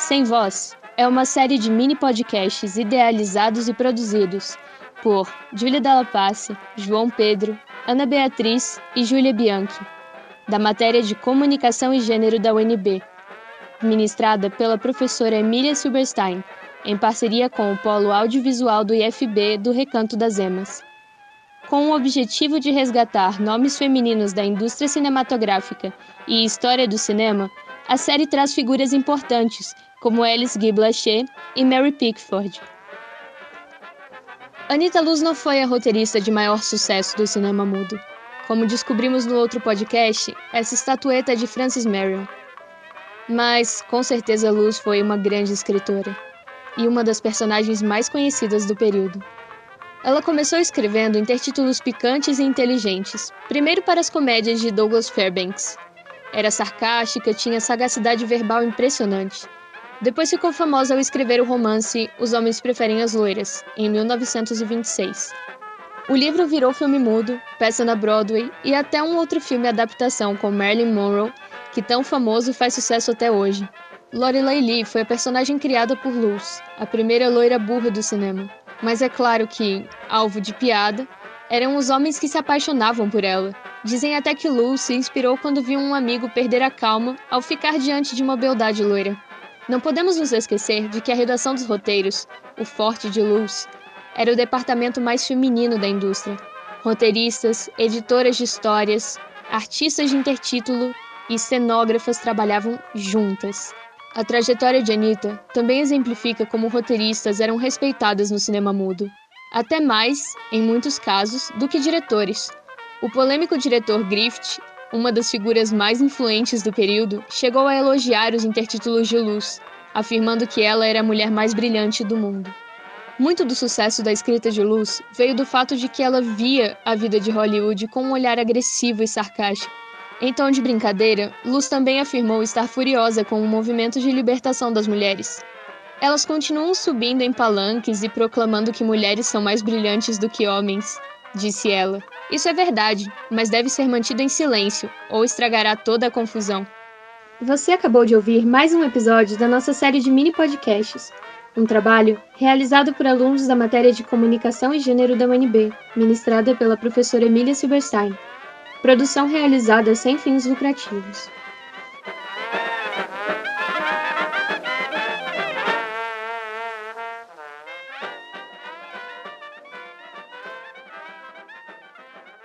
Sem Voz é uma série de mini podcasts idealizados e produzidos por Júlia Dalla Pace, João Pedro, Ana Beatriz e Júlia Bianchi, da matéria de Comunicação e Gênero da UNB, ministrada pela professora Emília Silberstein, em parceria com o Polo Audiovisual do IFB do Recanto das Emas. Com o objetivo de resgatar nomes femininos da indústria cinematográfica e história do cinema, a série traz figuras importantes como Alice Guy Blaché e Mary Pickford. Anita Luz não foi a roteirista de maior sucesso do cinema mudo. Como descobrimos no outro podcast, essa estatueta é de Frances Marion. Mas, com certeza, Luz foi uma grande escritora e uma das personagens mais conhecidas do período. Ela começou escrevendo intertítulos picantes e inteligentes, primeiro para as comédias de Douglas Fairbanks. Era sarcástica, tinha sagacidade verbal impressionante depois ficou famosa ao escrever o romance Os Homens Preferem as Loiras, em 1926. O livro virou filme mudo, peça na Broadway e até um outro filme adaptação com Marilyn Monroe, que tão famoso faz sucesso até hoje. Lorelai Lee foi a personagem criada por Luz, a primeira loira burra do cinema. Mas é claro que, alvo de piada, eram os homens que se apaixonavam por ela. Dizem até que Luz se inspirou quando viu um amigo perder a calma ao ficar diante de uma beldade loira. Não podemos nos esquecer de que a redação dos roteiros, o Forte de Luz, era o departamento mais feminino da indústria. Roteiristas, editoras de histórias, artistas de intertítulo e cenógrafas trabalhavam juntas. A trajetória de Anita também exemplifica como roteiristas eram respeitadas no cinema mudo. Até mais, em muitos casos, do que diretores. O polêmico diretor Griffith uma das figuras mais influentes do período, chegou a elogiar os intertítulos de Luz, afirmando que ela era a mulher mais brilhante do mundo. Muito do sucesso da escrita de Luz veio do fato de que ela via a vida de Hollywood com um olhar agressivo e sarcástico. Em tom de brincadeira, Luz também afirmou estar furiosa com o movimento de libertação das mulheres. Elas continuam subindo em palanques e proclamando que mulheres são mais brilhantes do que homens, disse ela. Isso é verdade, mas deve ser mantido em silêncio, ou estragará toda a confusão. Você acabou de ouvir mais um episódio da nossa série de mini podcasts, um trabalho realizado por alunos da matéria de Comunicação e Gênero da UNB, ministrada pela professora Emília Silberstein. Produção realizada sem fins lucrativos.